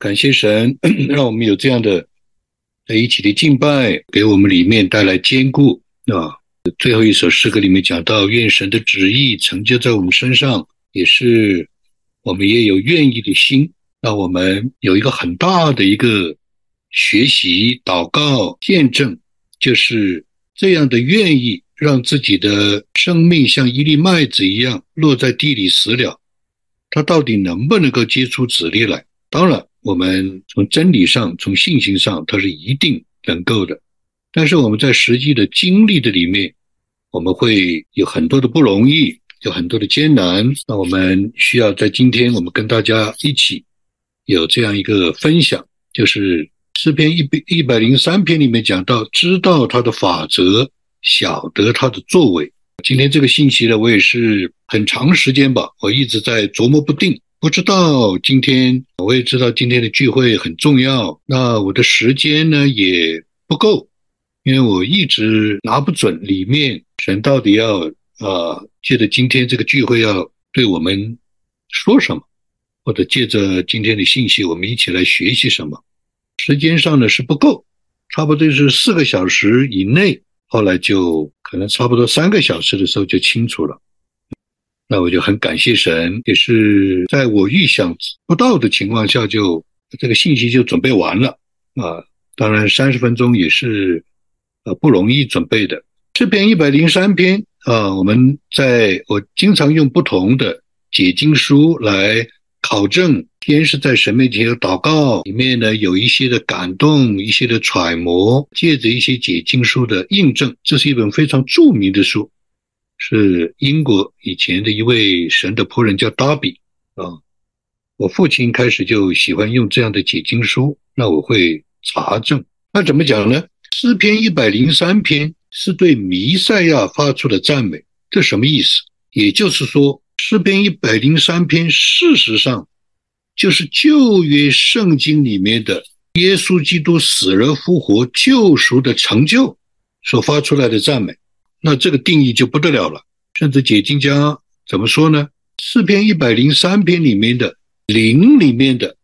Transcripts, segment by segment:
感谢神，让我们有这样的在一起的敬拜，给我们里面带来坚固啊。最后一首诗歌里面讲到，愿神的旨意成就在我们身上，也是我们也有愿意的心，让我们有一个很大的一个学习、祷告、见证，就是这样的愿意让自己的生命像一粒麦子一样落在地里死了，它到底能不能够结出籽粒来？当然。我们从真理上、从信心上，它是一定能够的。但是我们在实际的经历的里面，我们会有很多的不容易，有很多的艰难。那我们需要在今天，我们跟大家一起有这样一个分享，就是诗篇一百一百零三篇里面讲到，知道他的法则，晓得他的作为。今天这个信息呢，我也是很长时间吧，我一直在琢磨不定。不知道今天，我也知道今天的聚会很重要。那我的时间呢也不够，因为我一直拿不准里面神到底要啊，借着今天这个聚会要对我们说什么，或者借着今天的信息，我们一起来学习什么。时间上呢是不够，差不多是四个小时以内。后来就可能差不多三个小时的时候就清楚了。那我就很感谢神，也是在我预想不到的情况下，就这个信息就准备完了啊。当然，三十分钟也是呃不容易准备的。这篇一百零三篇啊，我们在我经常用不同的解经书来考证，天是在神面前的祷告，里面呢有一些的感动，一些的揣摩，借着一些解经书的印证，这是一本非常著名的书。是英国以前的一位神的仆人，叫达比啊。我父亲开始就喜欢用这样的解经书，那我会查证。那怎么讲呢？诗篇一百零三篇是对弥赛亚发出的赞美，这什么意思？也就是说，诗篇一百零三篇事实上就是旧约圣经里面的耶稣基督死而复活救赎的成就所发出来的赞美。那这个定义就不得了了，甚至解经家怎么说呢？四篇一百零三篇里面的灵里面的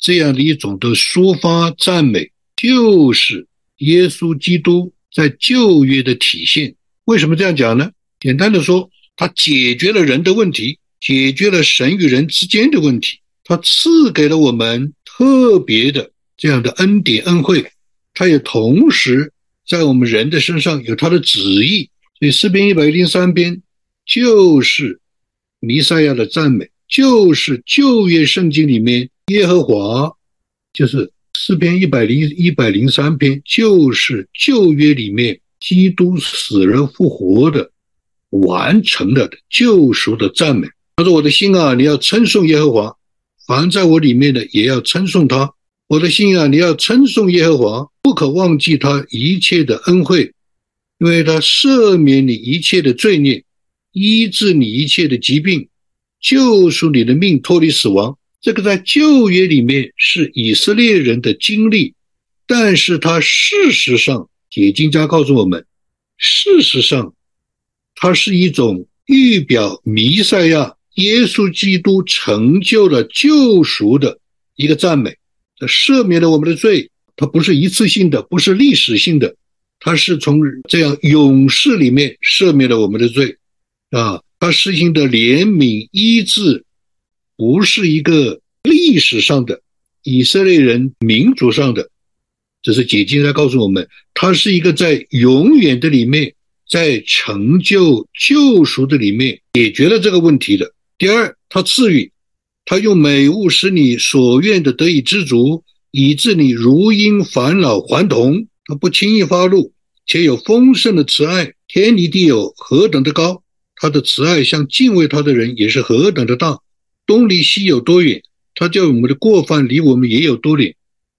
这样的一种的抒发赞美，就是耶稣基督在旧约的体现。为什么这样讲呢？简单的说，他解决了人的问题，解决了神与人之间的问题，他赐给了我们特别的这样的恩典恩惠，他也同时。在我们人的身上有他的旨意，所以诗篇一百零三篇就是弥赛亚的赞美，就是旧约圣经里面耶和华，就是诗篇一百零一百零三篇，就是旧约里面基督死人复活的完成了的救赎的赞美。他说：“我的心啊，你要称颂耶和华，凡在我里面的也要称颂他。我的心啊，你要称颂耶和华。”不可忘记他一切的恩惠，因为他赦免你一切的罪孽，医治你一切的疾病，救赎你的命，脱离死亡。这个在旧约里面是以色列人的经历，但是他事实上，解经家告诉我们，事实上，它是一种预表弥赛亚耶稣基督成就了救赎的一个赞美，他赦免了我们的罪。它不是一次性的，不是历史性的，它是从这样勇士里面赦免了我们的罪，啊，他实行的怜悯医治，不是一个历史上的以色列人民族上的，这是解经在告诉我们，它是一个在永远的里面，在成就救赎的里面解决了这个问题的。第二，他赐予，他用美物使你所愿的得以知足。以致你如因返老还童，他不轻易发怒，且有丰盛的慈爱，天离地有何等的高，他的慈爱向敬畏他的人也是何等的大。东离西有多远，他叫我们的过犯离我们也有多远。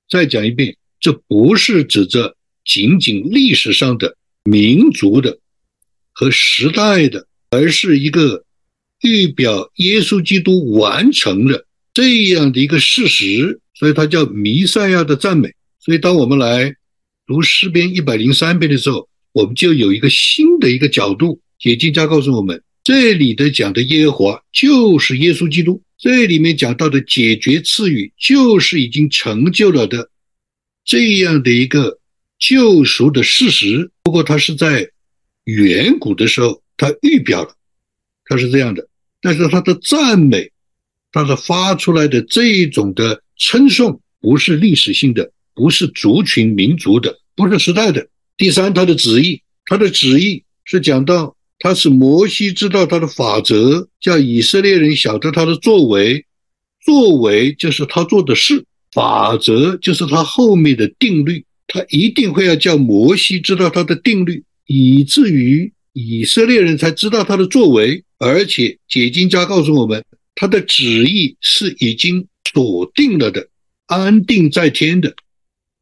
再讲一遍，这不是指着仅仅历史上的民族的和时代的，而是一个预表耶稣基督完成了这样的一个事实。所以它叫弥赛亚的赞美。所以当我们来读诗篇一百零三篇的时候，我们就有一个新的一个角度。解经家告诉我们，这里的讲的耶和华就是耶稣基督，这里面讲到的解决赐予就是已经成就了的这样的一个救赎的事实。不过他是在远古的时候他预表了，他是这样的。但是他的赞美，他的发出来的这一种的称颂，不是历史性的，不是族群民族的，不是时代的。第三，他的旨意，他的旨意是讲到。他是摩西知道他的法则，叫以色列人晓得他的作为，作为就是他做的事，法则就是他后面的定律。他一定会要叫摩西知道他的定律，以至于以色列人才知道他的作为。而且解经家告诉我们，他的旨意是已经锁定了的，安定在天的，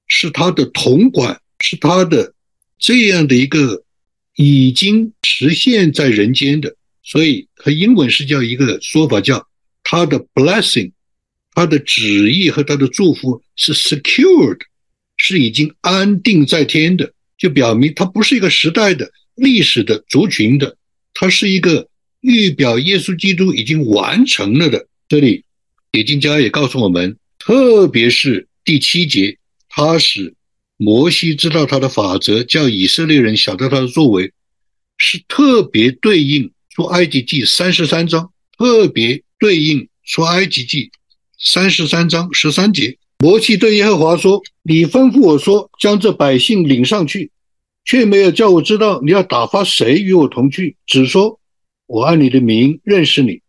是他的统管，是他的这样的一个。已经实现在人间的，所以和英文是叫一个说法，叫他的 blessing，他的旨意和他的祝福是 secured，是已经安定在天的，就表明他不是一个时代的历史的族群的，他是一个预表耶稣基督已经完成了的。这里解经家也告诉我们，特别是第七节，他使。摩西知道他的法则，叫以色列人晓得他的作为，是特别对应出埃及记三十三章，特别对应出埃及记三十三章十三节。摩西对耶和华说：“你吩咐我说，将这百姓领上去，却没有叫我知道你要打发谁与我同去，只说我按你的名认识你，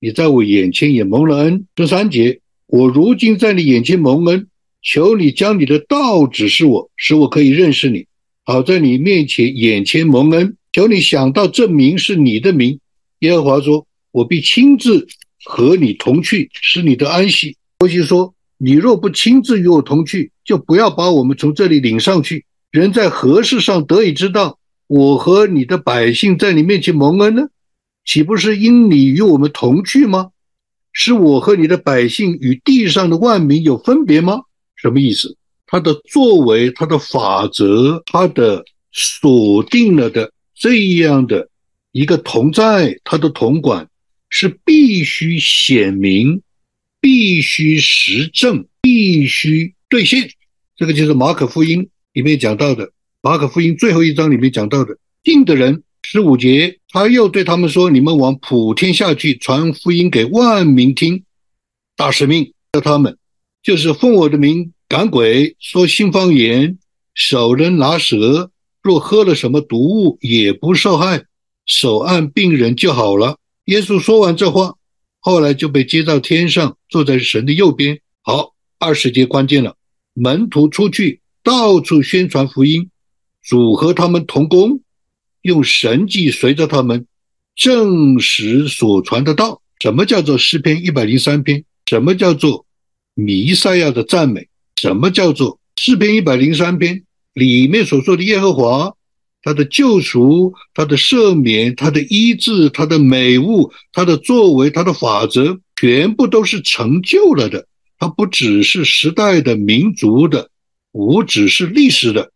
你在我眼前也蒙了恩。”十三节，我如今在你眼前蒙恩。求你将你的道指示我，使我可以认识你，好在你面前眼前蒙恩。求你想到这名是你的名。耶和华说：“我必亲自和你同去，使你的安息。”摩西说：“你若不亲自与我同去，就不要把我们从这里领上去。人在何事上得以知道我和你的百姓在你面前蒙恩呢？岂不是因你与我们同去吗？是我和你的百姓与地上的万民有分别吗？”什么意思？他的作为、他的法则、他的锁定了的这样的一个同在，他的同管是必须显明、必须实证、必须兑现。这个就是马可福音里面讲到的。马可福音最后一章里面讲到的，信的人十五节，他又对他们说：“你们往普天下去，传福音给万民听，大使命叫他们。”就是奉我的名赶鬼，说新方言，手人拿蛇，若喝了什么毒物也不受害，手按病人就好了。耶稣说完这话，后来就被接到天上，坐在神的右边。好，二十节关键了，门徒出去到处宣传福音，主和他们同工，用神迹随着他们证实所传的道。什么叫做诗篇一百零三篇？什么叫做？弥赛亚的赞美，什么叫做诗篇一百零三篇里面所说的耶和华，他的救赎，他的赦免，他的医治，他的美物，他的作为，他的法则，全部都是成就了的。他不只是时代的、民族的，不只是历史的，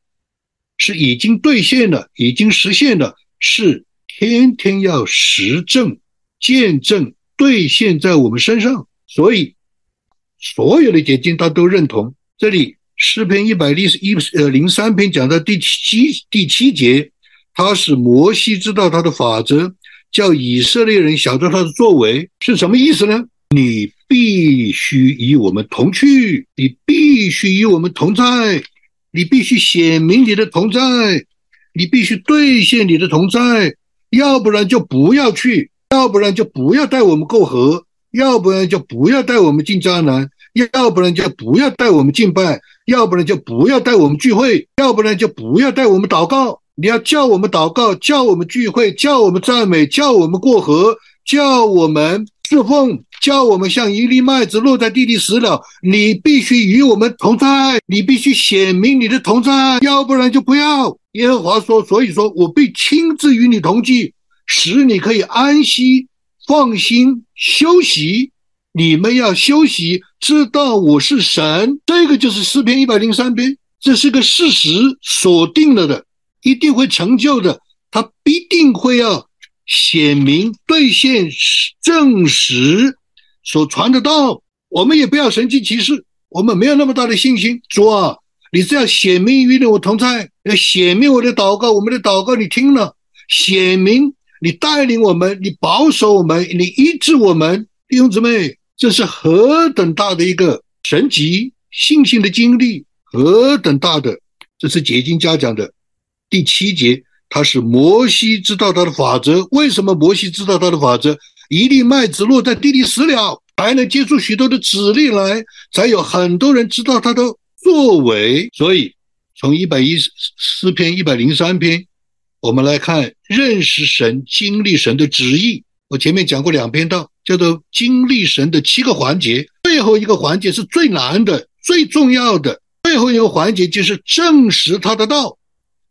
是已经兑现了，已经实现了，是天天要实证、见证、兑现在我们身上，所以。所有的解经他都认同。这里诗篇一百零一呃零三篇讲到第七第七节，他是摩西知道他的法则，叫以色列人晓得他的作为是什么意思呢？你必须与我们同去，你必须与我们同在，你必须显明你的同在，你必须兑现你的同在，要不然就不要去，要不然就不要带我们过河。要不然就不要带我们进迦南，要不然就不要带我们敬拜，要不然就不要带我们聚会，要不然就不要带我们祷告。你要叫我们祷告，叫我们聚会，叫我们赞美，叫我们过河，叫我们侍奉，叫我们像一粒麦子落在地里死了。你必须与我们同在，你必须显明你的同在，要不然就不要。耶和华说：“所以说我必亲自与你同居，使你可以安息。”放心休息，你们要休息，知道我是神。这个就是诗篇一百零三篇，这是个事实，锁定了的，一定会成就的。他必定会要显明兑现证实所传的道，我们也不要神迹骑士，我们没有那么大的信心。主啊，你是要显明与我同在，要显明我的祷告，我们的祷告你听了，显明你带领我们，你保守我们，你医治我们，弟兄姊妹，这是何等大的一个神级信心的经历，何等大的！这是解经家讲的第七节。他是摩西知道他的法则，为什么摩西知道他的法则？一粒麦子落在地里死了，还能结出许多的籽粒来，才有很多人知道他的作为。所以，从一百一十四篇、一百零三篇，我们来看认识神、经历神的旨意。我前面讲过两篇道，叫做经历神的七个环节，最后一个环节是最难的、最重要的，最后一个环节就是证实他的道。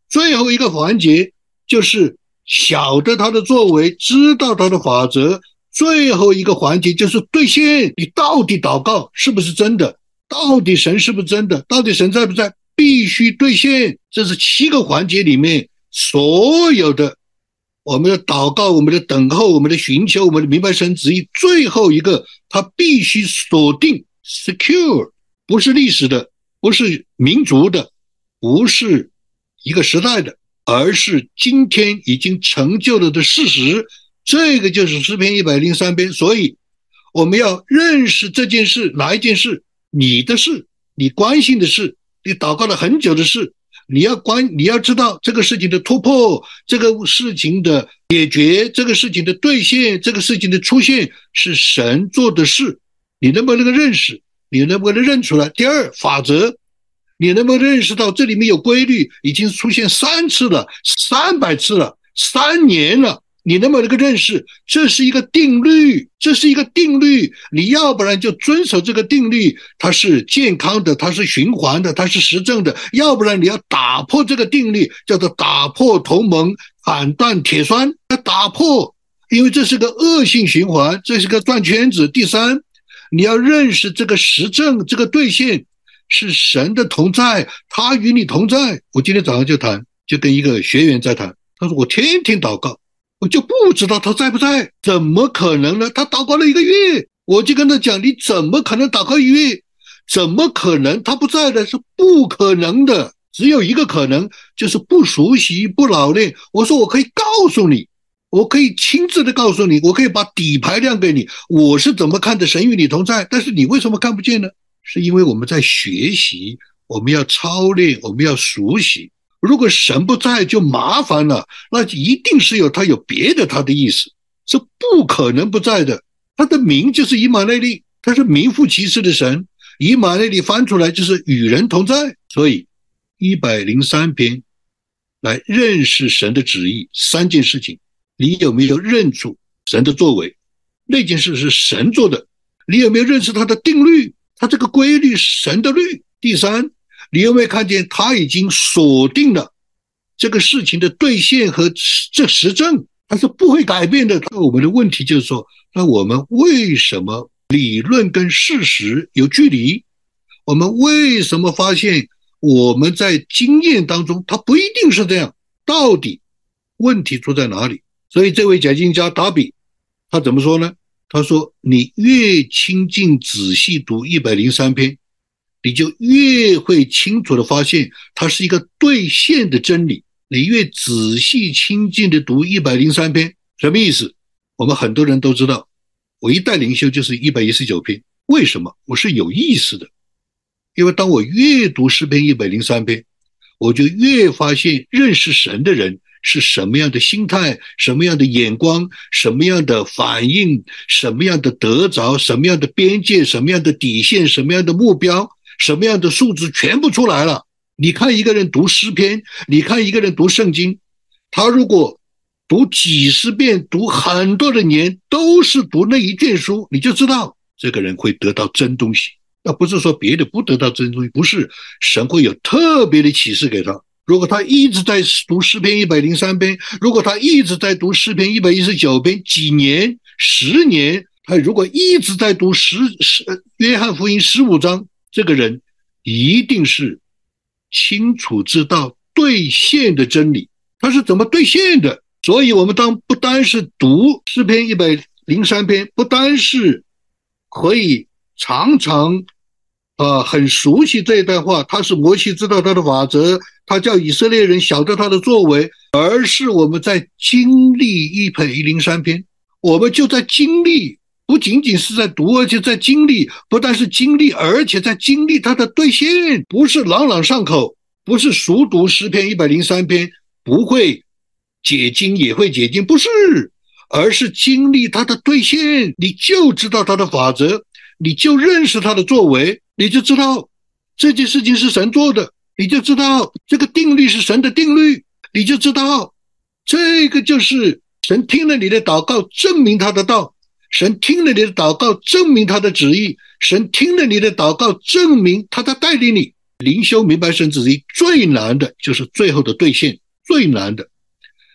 最后一个环节就是晓得他的作为，知道他的法则。最后一个环节就是兑现，你到底祷告是不是真的？到底神是不是真的？到底神在不在？必须兑现。这是七个环节里面所有的我们的祷告、我们的等候、我们的寻求、我们的明白神旨意。最后一个，他必须锁定 secure，不是历史的，不是民族的，不是。一个时代的，而是今天已经成就了的事实。这个就是诗篇一百零三篇。所以我们要认识这件事，哪一件事？你的事，你关心的事，你祷告了很久的事，你要关，你要知道这个事情的突破，这个事情的解决，这个事情的兑现，这个事情的出现是神做的事。你能不能够认识？你能不能认出来？第二法则。你能不能认识到这里面有规律？已经出现三次了，三百次了，三年了。你能不能够认识？这是一个定律，这是一个定律。你要不然就遵守这个定律，它是健康的，它是循环的，它是实证的；要不然你要打破这个定律，叫做打破同盟，砍断铁栓。要打破，因为这是个恶性循环，这是个转圈子。第三，你要认识这个实证，这个兑现。是神的同在，他与你同在。我今天早上就谈，就跟一个学员在谈。他说我天天祷告，我就不知道他在不在，怎么可能呢？他祷告了一个月，我就跟他讲，你怎么可能祷告一个月？怎么可能他不在的？是不可能的，只有一个可能，就是不熟悉、不老练。我说我可以告诉你，我可以亲自的告诉你，我可以把底牌亮给你，我是怎么看的神与你同在。但是你为什么看不见呢？是因为我们在学习，我们要操练，我们要熟悉。如果神不在，就麻烦了。那一定是有他有别的他的意思，是不可能不在的。他的名就是以马内利，他是名副其实的神。以马内利翻出来就是与人同在。所以一百零三篇来认识神的旨意，三件事情，你有没有认出神的作为？那件事是神做的，你有没有认识他的定律？他这个规律，神的律。第三，你有没有看见他已经锁定了这个事情的兑现和这实证，它是不会改变的。那我们的问题就是说，那我们为什么理论跟事实有距离？我们为什么发现我们在经验当中，它不一定是这样？到底问题出在哪里？所以这位讲经家达比，他怎么说呢？他说：“你越亲近、仔细读一百零三篇，你就越会清楚的发现它是一个兑现的真理。你越仔细、亲近的读一百零三篇，什么意思？我们很多人都知道，我一代灵修就是一百一十九篇。为什么？我是有意思的，因为当我越读诗篇一百零三篇，我就越发现认识神的人。”是什么样的心态，什么样的眼光，什么样的反应，什么样的得着，什么样的边界，什么样的底线，什么样的目标，什么样的数字，全部出来了。你看一个人读诗篇，你看一个人读圣经，他如果读几十遍，读很多的年，都是读那一卷书，你就知道这个人会得到真东西。那不是说别的不得到真东西，不是神会有特别的启示给他。如果他一直在读诗篇一百零三篇，如果他一直在读诗篇一百一十九篇，几年、十年，他如果一直在读十十约翰福音十五章，这个人一定是清楚知道兑现的真理。他是怎么兑现的？所以，我们当不单是读诗篇一百零三篇，不单是可以常常，啊，很熟悉这一段话，他是摩西知道他的法则，他叫以色列人晓得他的作为，而是我们在经历一百零三篇，我们就在经历，不仅仅是在读，而且在经历，不但是经历，而且在经历它的兑现，不是朗朗上口，不是熟读诗篇一百零三篇，不会。解经也会解经，不是，而是经历它的兑现，你就知道它的法则，你就认识它的作为，你就知道这件事情是神做的，你就知道这个定律是神的定律，你就知道这个就是神听了你的祷告，证明他的道；神听了你的祷告，证明他的旨意；神听了你的祷告，证明他在带领你灵修明白神旨意。最难的就是最后的兑现，最难的。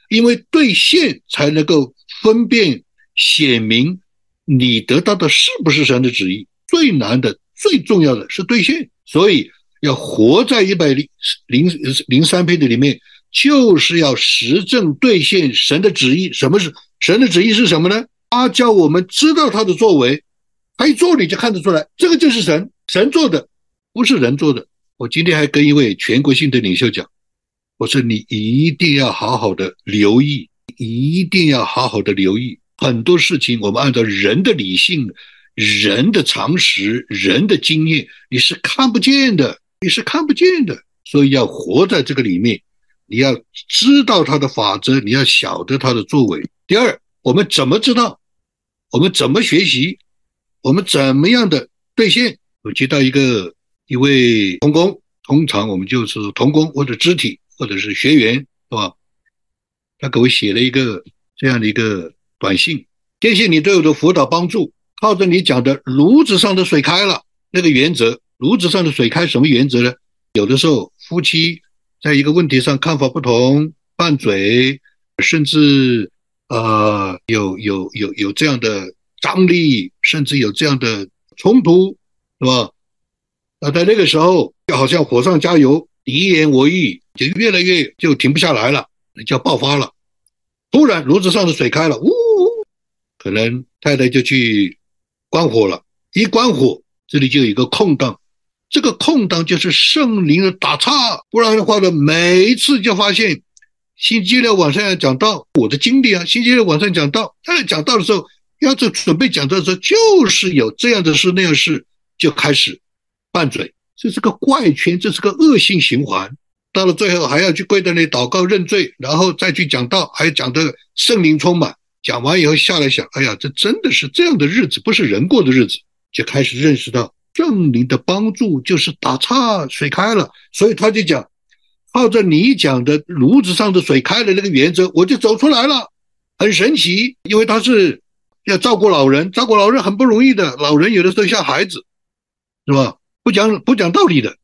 因为兑现才能够分辨显明你得到的是不是神的旨意，最难的、最重要的是兑现。所以要活在一百零零零三篇的里面，就是要实证兑现神的旨意。什么是神的旨意？是什么呢？他叫我们知道他的作为，他一做你就看得出来，这个就是神，神做的，不是人做的。我今天还跟一位全国性的领袖讲。我说你一定要好好的留意，一定要好好的留意很多事情。我们按照人的理性、人的常识、人的经验，你是看不见的，你是看不见的。所以要活在这个里面，你要知道他的法则，你要晓得他的作为。第二，我们怎么知道？我们怎么学习？我们怎么样的兑现？我接到一个一位童工，通常我们就是童工或者肢体。或者是学员是吧？他给我写了一个这样的一个短信，谢谢你对我的辅导帮助。靠着你讲的炉子上的水开了那个原则，炉子上的水开什么原则呢？有的时候夫妻在一个问题上看法不同，拌嘴，甚至呃有有有有这样的张力，甚至有这样的冲突，是吧？那在那个时候就好像火上加油，你言我语。就越来越就停不下来了，就要爆发了。突然炉子上的水开了，呜，可能太太就去关火了。一关火，这里就有一个空档，这个空档就是圣灵的打岔。不然的话呢，每一次就发现星期六晚上要讲到我的经历啊，星期六晚上讲到，在讲到的时候，要在准备讲到的时候，就是有这样的事那样事，就开始拌嘴，这是个怪圈，这是个恶性循环。到了最后还要去跪在那里祷告认罪，然后再去讲道，还讲的圣灵充满。讲完以后下来想，哎呀，这真的是这样的日子，不是人过的日子。就开始认识到圣灵的帮助就是打岔，水开了。所以他就讲，靠着你讲的炉子上的水开了那个原则，我就走出来了，很神奇。因为他是要照顾老人，照顾老人很不容易的，老人有的时候像孩子，是吧？不讲不讲道理的，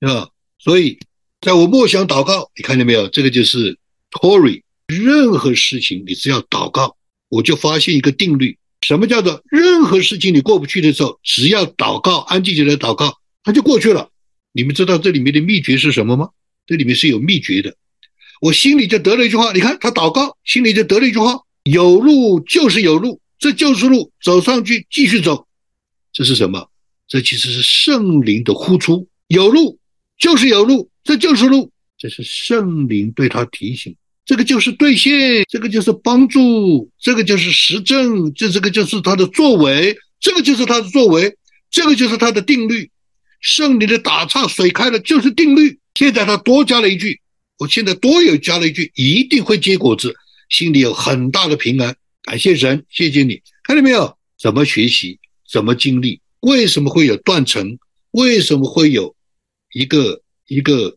是吧？所以。在我默想祷告，你看见没有？这个就是 Tory。任何事情你只要祷告，我就发现一个定律：什么叫做任何事情你过不去的时候，只要祷告，安静下来祷告，它就过去了。你们知道这里面的秘诀是什么吗？这里面是有秘诀的。我心里就得了一句话，你看他祷告，心里就得了一句话：有路就是有路，这就是路，走上去继续走。这是什么？这其实是圣灵的呼出：有路就是有路。这就是路，这是圣灵对他提醒，这个就是兑现，这个就是帮助，这个就是实证，这这个就是他的作为，这个就是他的作为，这个就是他的定律。圣灵的打岔，水开了就是定律。现在他多加了一句，我现在多有加了一句，一定会结果子，心里有很大的平安。感谢神，谢谢你，看到没有？怎么学习，怎么经历？为什么会有断层？为什么会有一个？一个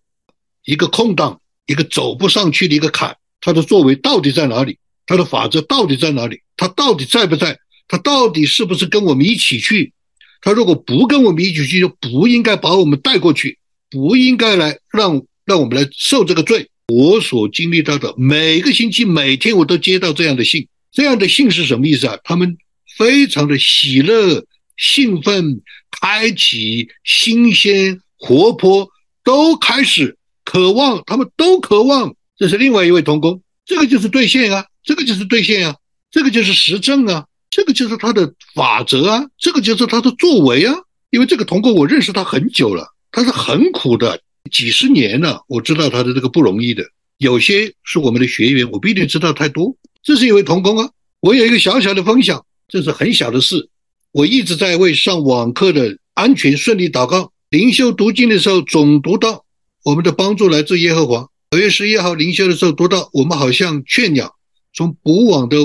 一个空档，一个走不上去的一个坎，他的作为到底在哪里？他的法则到底在哪里？他到底在不在？他到底是不是跟我们一起去？他如果不跟我们一起去，就不应该把我们带过去，不应该来让让我们来受这个罪。我所经历到的每个星期、每天，我都接到这样的信。这样的信是什么意思啊？他们非常的喜乐、兴奋、开启、新鲜、活泼。都开始渴望，他们都渴望。这是另外一位同工，这个就是兑现啊，这个就是兑现啊，这个就是实证啊，这个就是他的法则啊，这个就是他的作为啊。因为这个童工我认识他很久了，他是很苦的，几十年了，我知道他的这个不容易的。有些是我们的学员，我不一定知道太多。这是一位童工啊，我有一个小小的分享，这是很小的事。我一直在为上网课的安全顺利祷告。灵修读经的时候，总读到我们的帮助来自耶和华。九月十一号灵修的时候，读到我们好像雀鸟从捕网的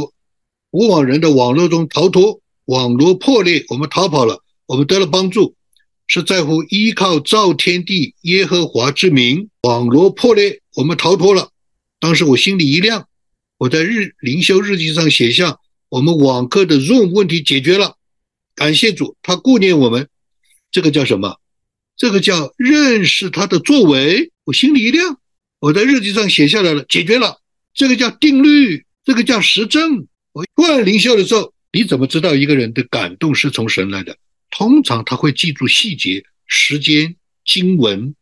捕网人的网络中逃脱，网络破裂，我们逃跑了，我们得了帮助，是在乎依靠造天地耶和华之名。网络破裂，我们逃脱了。当时我心里一亮，我在日灵修日记上写下：我们网课的 Zoom 问题解决了，感谢主，他顾念我们。这个叫什么？这个叫认识他的作为。我心里一亮，我在日记上写下来了，解决了。这个叫定律，这个叫实证。我灌灵修的时候，你怎么知道一个人的感动是从神来的？通常他会记住细节、时间、经文、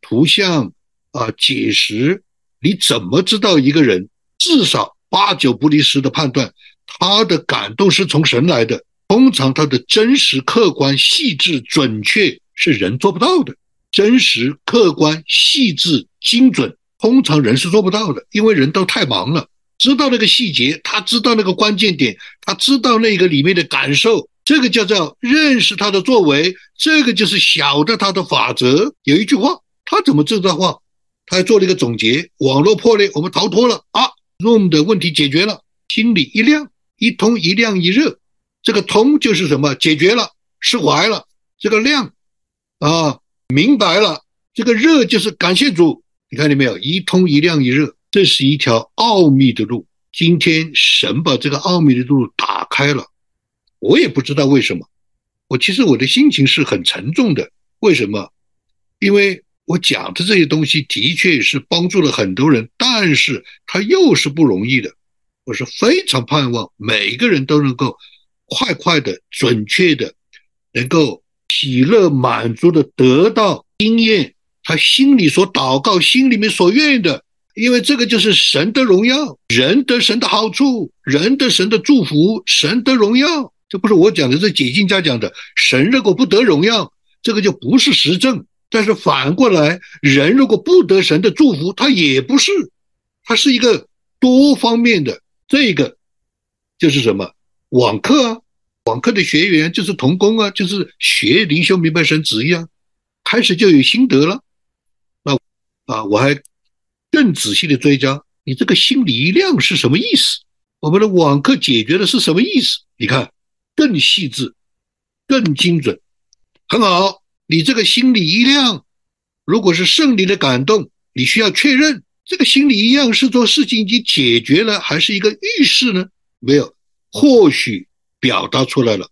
图像。啊，解释你怎么知道一个人至少八九不离十的判断，他的感动是从神来的。通常他的真实、客观、细致、准确是人做不到的。真实、客观、细致、精准，通常人是做不到的，因为人都太忙了。知道那个细节，他知道那个关键点，他知道那个里面的感受，这个叫做认识他的作为，这个就是晓得他的法则。有一句话，他怎么这段话？他还做了一个总结：网络破裂，我们逃脱了啊，Room 的问题解决了，心里一亮，一通一亮一热，这个通就是什么？解决了，释怀了。这个亮啊，明白了。这个热就是感谢主。你看见没有？一通一亮一热，这是一条奥秘的路。今天神把这个奥秘的路打开了，我也不知道为什么。我其实我的心情是很沉重的。为什么？因为。我讲的这些东西的确是帮助了很多人，但是它又是不容易的。我是非常盼望每个人都能够快快的、准确的，能够喜乐满足的得到经验，他心里所祷告、心里面所愿的，因为这个就是神的荣耀，人得神的好处，人得神的祝福，神得荣耀。这不是我讲的，是解经家讲的。神如果不得荣耀，这个就不是实证。但是反过来，人如果不得神的祝福，他也不是，他是一个多方面的。这个就是什么？网课啊，网课的学员就是童工啊，就是学灵修明白神旨意啊，开始就有心得了。那啊，我还更仔细的追加，你这个心里一亮是什么意思？我们的网课解决的是什么意思？你看，更细致，更精准，很好。你这个心里一亮，如果是圣灵的感动，你需要确认这个心里一亮是做事情已经解决了，还是一个预示呢？没有，或许表达出来了，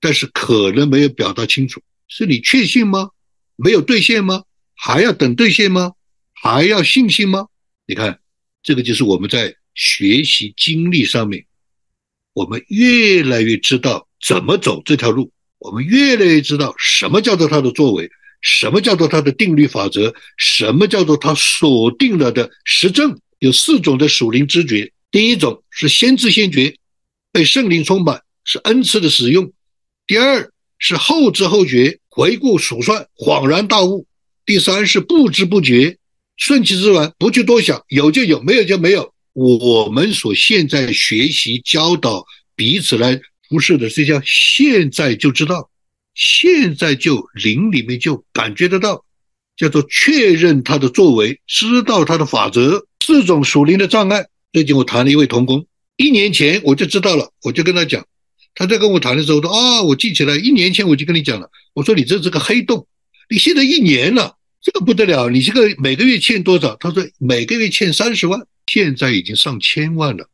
但是可能没有表达清楚。是你确信吗？没有兑现吗？还要等兑现吗？还要信心吗？你看，这个就是我们在学习经历上面，我们越来越知道怎么走这条路。我们越来越知道什么叫做他的作为，什么叫做他的定律法则，什么叫做他锁定了的实证。有四种的属灵知觉：第一种是先知先觉，被圣灵充满，是恩赐的使用；第二是后知后觉，回顾数算，恍然大悟；第三是不知不觉，顺其自然，不去多想，有就有，没有就没有。我们所现在学习教导彼此来。不是的，这叫现在就知道，现在就灵里面就感觉得到，叫做确认他的作为，知道他的法则。四种属灵的障碍。最近我谈了一位童工，一年前我就知道了，我就跟他讲，他在跟我谈的时候说啊，我记起来，一年前我就跟你讲了，我说你这是个黑洞，你现在一年了，这个不得了，你这个每个月欠多少？他说每个月欠三十万，现在已经上千万了，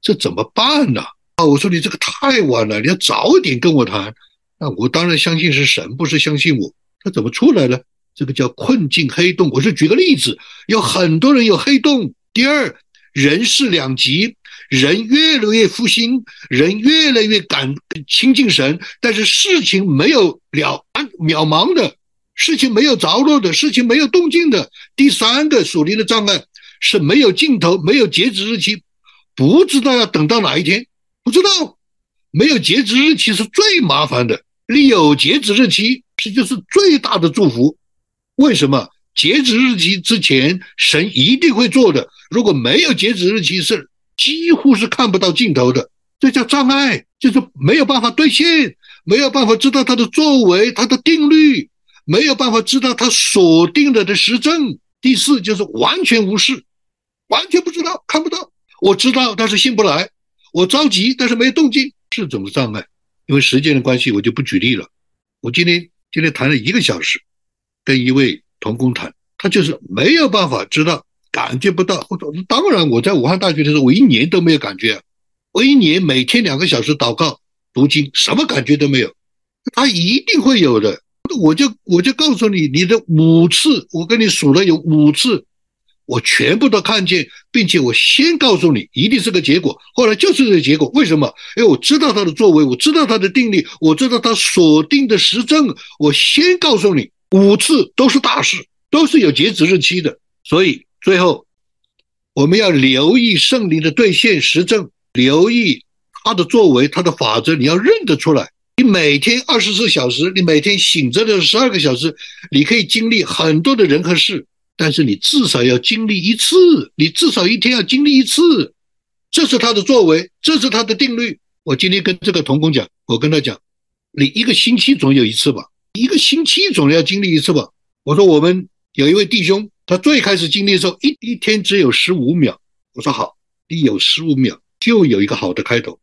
这怎么办呢？啊！我说你这个太晚了，你要早点跟我谈。那我当然相信是神，不是相信我。他怎么出来呢？这个叫困境黑洞。我是举个例子，有很多人有黑洞。第二，人事两极，人越来越复兴，人越来越感亲近神，但是事情没有了渺茫的，事情没有着落的，事情没有动静的。第三个属灵的障碍是没有尽头、没有截止日期，不知道要等到哪一天，不知道。没有截止日期是最麻烦的，你有截止日期，这就是最大的祝福。为什么？截止日期之前，神一定会做的。如果没有截止日期，是几乎是看不到尽头的。这叫障碍，就是没有办法兑现，没有办法知道他的作为、他的定律，没有办法知道他锁定了的时政。第四就是完全无视，完全不知道，看不到。我知道，但是信不来。我着急，但是没有动静。是种障碍，因为时间的关系，我就不举例了。我今天今天谈了一个小时，跟一位同工谈，他就是没有办法知道，感觉不到。我当然，我在武汉大学的时候，我一年都没有感觉，我一年每天两个小时祷告读经，什么感觉都没有。他一定会有的，我就我就告诉你，你的五次，我跟你数了有五次。我全部都看见，并且我先告诉你，一定是个结果。后来就是这个结果，为什么？因为我知道他的作为，我知道他的定力，我知道他锁定的时政。我先告诉你，五次都是大事，都是有截止日期的。所以最后，我们要留意圣灵的兑现实证，留意他的作为，他的法则，你要认得出来。你每天二十四小时，你每天醒着的十二个小时，你可以经历很多的人和事。但是你至少要经历一次，你至少一天要经历一次，这是他的作为，这是他的定律。我今天跟这个童工讲，我跟他讲，你一个星期总有一次吧，一个星期总要经历一次吧。我说我们有一位弟兄，他最开始经历的时候，一一天只有十五秒。我说好，你有十五秒就有一个好的开头。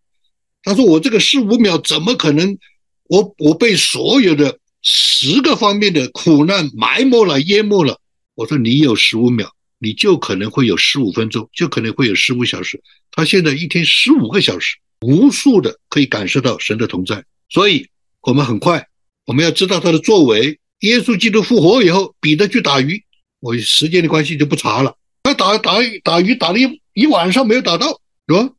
他说我这个十五秒怎么可能？我我被所有的十个方面的苦难埋没了，淹没了。我说你有十五秒，你就可能会有十五分钟，就可能会有十五小时。他现在一天十五个小时，无数的可以感受到神的同在。所以，我们很快，我们要知道他的作为。耶稣基督复活以后，彼得去打鱼，我时间的关系就不查了。他打打打鱼打了一一晚上没有打到，是吧？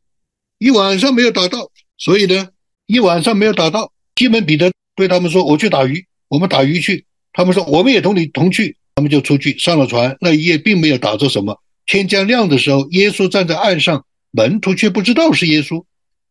一晚上没有打到，所以呢，一晚上没有打到。西门彼得对他们说：“我去打鱼，我们打鱼去。”他们说：“我们也同你同去。”他们就出去上了船，那一夜并没有打着什么。天将亮的时候，耶稣站在岸上，门徒却不知道是耶稣。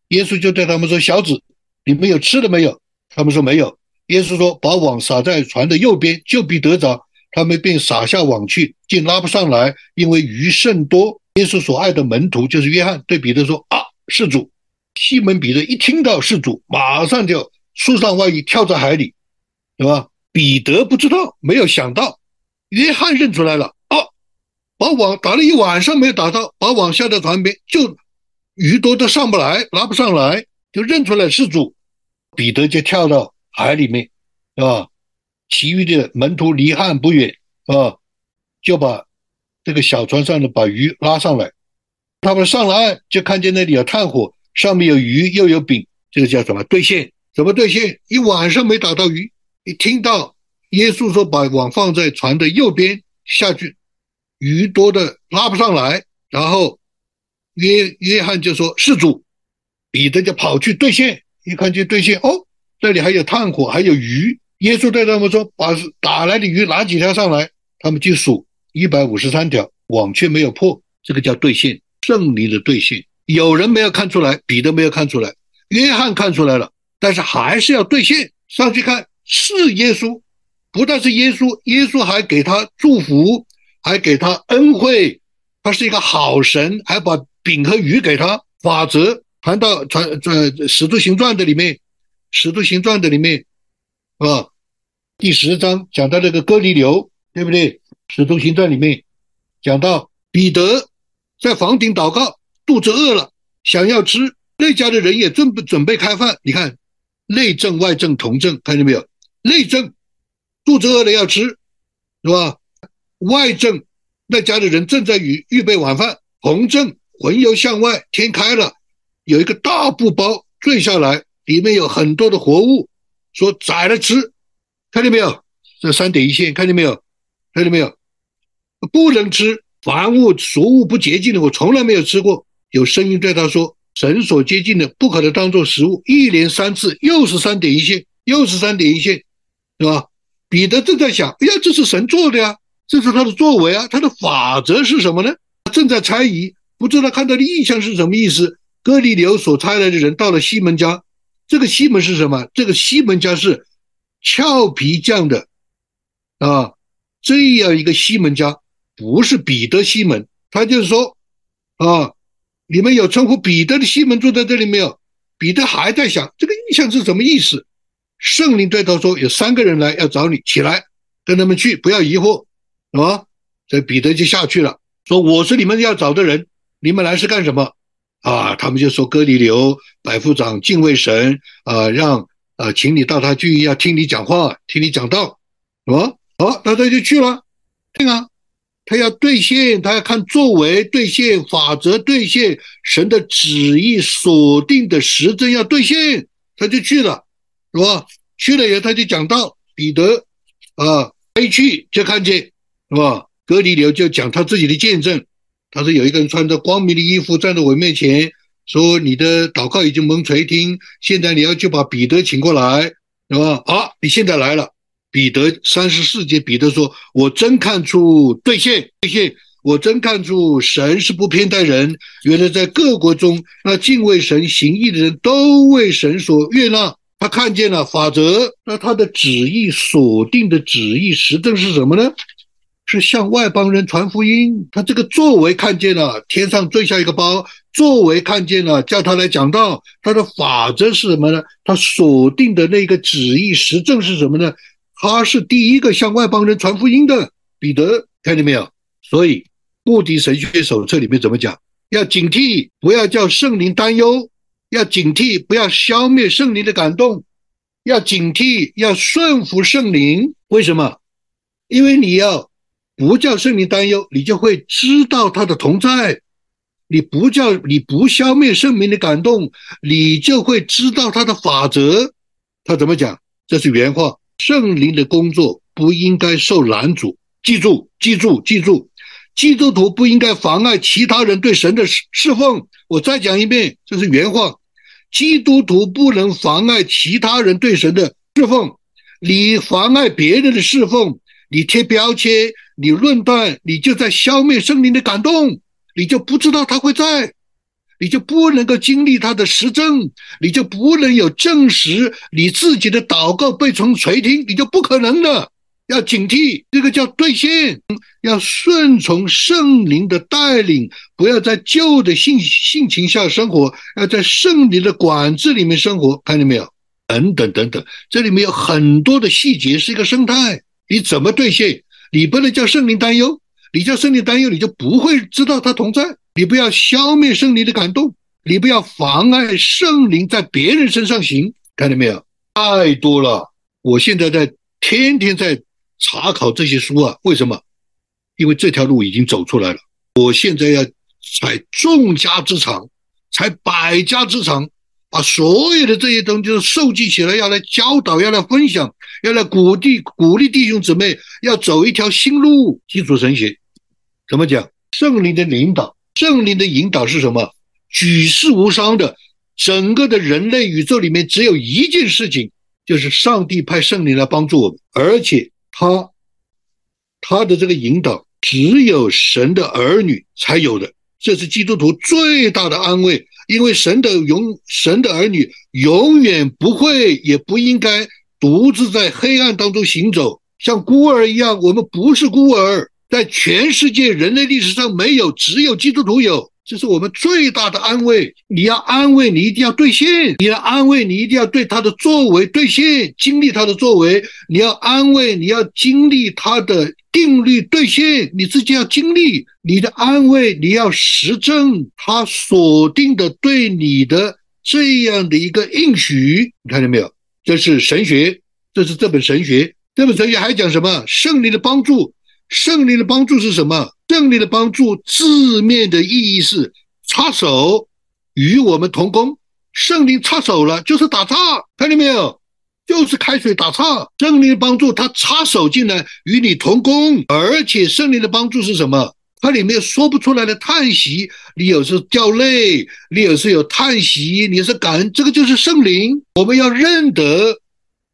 耶稣就对他们说：“小子，你们有吃的没有？”他们说：“没有。”耶稣说：“把网撒在船的右边，就必得着。”他们便撒下网去，竟拉不上来，因为鱼甚多。耶稣所爱的门徒就是约翰，对彼得说：“啊，是主！”西门彼得一听到是主，马上就束上外衣，跳在海里，对吧？彼得不知道，没有想到。约翰认出来了，啊，把网打了一晚上没有打到，把网下在船边，就鱼多都上不来，拿不上来，就认出来是主。彼得就跳到海里面，是吧？其余的门徒离岸不远，啊，就把这个小船上的把鱼拉上来。他们上了岸，就看见那里有炭火，上面有鱼又有饼，这个叫什么兑现？怎么兑现？一晚上没打到鱼，一听到。耶稣说：“把网放在船的右边下去，鱼多的拉不上来。”然后约约翰就说：“是主。”彼得就跑去兑现，一看见兑现，哦，这里还有炭火，还有鱼。耶稣对他们说：“把打来的鱼拿几条上来。”他们就数一百五十三条，网却没有破。这个叫兑现，胜利的兑现。有人没有看出来，彼得没有看出来，约翰看出来了，但是还是要兑现。上去看是耶稣。不但是耶稣，耶稣还给他祝福，还给他恩惠，他是一个好神，还把饼和鱼给他。法则谈到传传使徒行传的里面，使徒行传的里面，啊，第十章讲到这个哥尼流，对不对？使徒行传里面讲到彼得在房顶祷告，肚子饿了，想要吃，那家的人也准备准备开饭。你看，内政外政同政，看见没有？内政。肚子饿了要吃，是吧？外正那家的人正在预预备晚饭。红正魂游向外，天开了，有一个大布包坠下来，里面有很多的活物，说宰了吃，看见没有？这三点一线，看见没有？看见没有？不能吃，凡物俗物不洁净的，我从来没有吃过。有声音对他说：“神所接近的，不可能当做食物。”一连三次，又是三点一线，又是三点一线，是吧？彼得正在想：哎呀，这是神做的呀，这是他的作为啊，他的法则是什么呢？正在猜疑，不知道看到的异象是什么意思。哥尼流所差来的人到了西门家，这个西门是什么？这个西门家是俏皮匠的啊，这样一个西门家，不是彼得西门。他就是说啊，你们有称呼彼得的西门住在这里没有？彼得还在想这个意象是什么意思。圣灵对他说：“有三个人来要找你，起来跟他们去，不要疑惑，啊。”这彼得就下去了，说：“我是你们要找的人，你们来是干什么？”啊，他们就说：“哥尼流百夫长敬畏神，啊，让啊，请你到他去，要听你讲话，听你讲道，是吧？”好，那他就去了。对啊，他要兑现，他要看作为兑现，法则兑现，神的旨意锁定的时针要兑现，他就去了。是吧？去了以后，他就讲到彼得，啊，一去就看见，是吧？格尼流就讲他自己的见证，他说有一个人穿着光明的衣服站在我面前，说你的祷告已经蒙垂听，现在你要去把彼得请过来，是吧？啊，你现在来了，彼得三十四节，彼得说：“我真看出兑现，兑现，我真看出神是不偏待人，原来在各国中，那敬畏神行义的人都为神所悦纳。”他看见了法则，那他的旨意锁定的旨意实证是什么呢？是向外邦人传福音。他这个作为看见了天上坠下一个包，作为看见了叫他来讲道。他的法则是什么呢？他锁定的那个旨意实证是什么呢？他是第一个向外邦人传福音的彼得，看见没有？所以目的神学手册里面怎么讲？要警惕，不要叫圣灵担忧。要警惕，不要消灭圣灵的感动；要警惕，要顺服圣灵。为什么？因为你要不叫圣灵担忧，你就会知道他的同在；你不叫你不消灭圣灵的感动，你就会知道他的法则。他怎么讲？这是原话：圣灵的工作不应该受拦阻。记住，记住，记住。基督徒不应该妨碍其他人对神的侍侍奉。我再讲一遍，这是原话：基督徒不能妨碍其他人对神的侍奉。你妨碍别人的侍奉，你贴标签，你论断，你就在消灭圣灵的感动，你就不知道他会在，你就不能够经历他的实证，你就不能有证实你自己的祷告被从垂听，你就不可能的。要警惕，这个叫兑现，要顺从圣灵的带领，不要在旧的性性情下生活，要在圣灵的管制里面生活，看见没有？等等等等，这里面有很多的细节，是一个生态。你怎么兑现？你不能叫圣灵担忧，你叫圣灵担忧，你就不会知道他同在。你不要消灭圣灵的感动，你不要妨碍圣灵在别人身上行，看见没有？太多了，我现在在天天在。查考这些书啊？为什么？因为这条路已经走出来了。我现在要采众家之长，采百家之长，把所有的这些东西都收集起来，要来教导，要来分享，要来鼓励鼓励弟兄姊妹，要走一条新路。基础神学怎么讲？圣灵的领导，圣灵的引导是什么？举世无双的，整个的人类宇宙里面只有一件事情，就是上帝派圣灵来帮助我们，而且。他他的这个引导，只有神的儿女才有的，这是基督徒最大的安慰。因为神的永神的儿女永远不会也不应该独自在黑暗当中行走，像孤儿一样。我们不是孤儿，在全世界人类历史上没有，只有基督徒有。这是我们最大的安慰。你要安慰，你一定要兑现；你要安慰，你一定要对他的作为兑现，经历他的作为。你要安慰，你要经历他的定律兑现，你自己要经历你的安慰，你要实证他锁定的对你的这样的一个应许。你看见没有？这是神学，这是这本神学。这本神学还讲什么？圣灵的帮助。圣灵的帮助是什么？圣灵的帮助字面的意义是插手与我们同工。圣灵插手了，就是打岔，看见没有？就是开水打岔。圣灵的帮助，他插手进来与你同工，而且圣灵的帮助是什么？它里面说不出来的叹息，你有时掉泪，你有时有叹息，你是感恩，这个就是圣灵。我们要认得。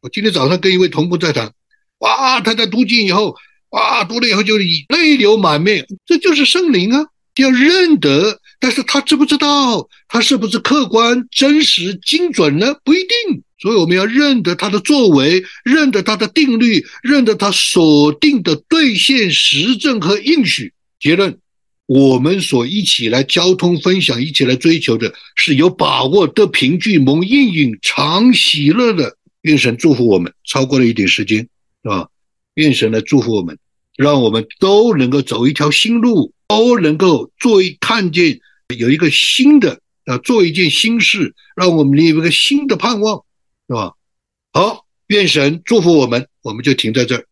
我今天早上跟一位同工在谈，哇，他在读经以后。啊，读了以后就是泪流满面，这就是圣灵啊！要认得。但是他知不知道？他是不是客观、真实、精准呢？不一定。所以我们要认得他的作为，认得他的定律，认得他锁定的兑现实证和应许。结论：我们所一起来交通分享，一起来追求的是有把握得凭据蒙应允常喜乐的。愿神祝福我们。超过了一点时间，是吧？愿神来祝福我们，让我们都能够走一条新路，都能够做一看见有一个新的啊，做一件新事，让我们有一个新的盼望，是吧？好，愿神祝福我们，我们就停在这儿。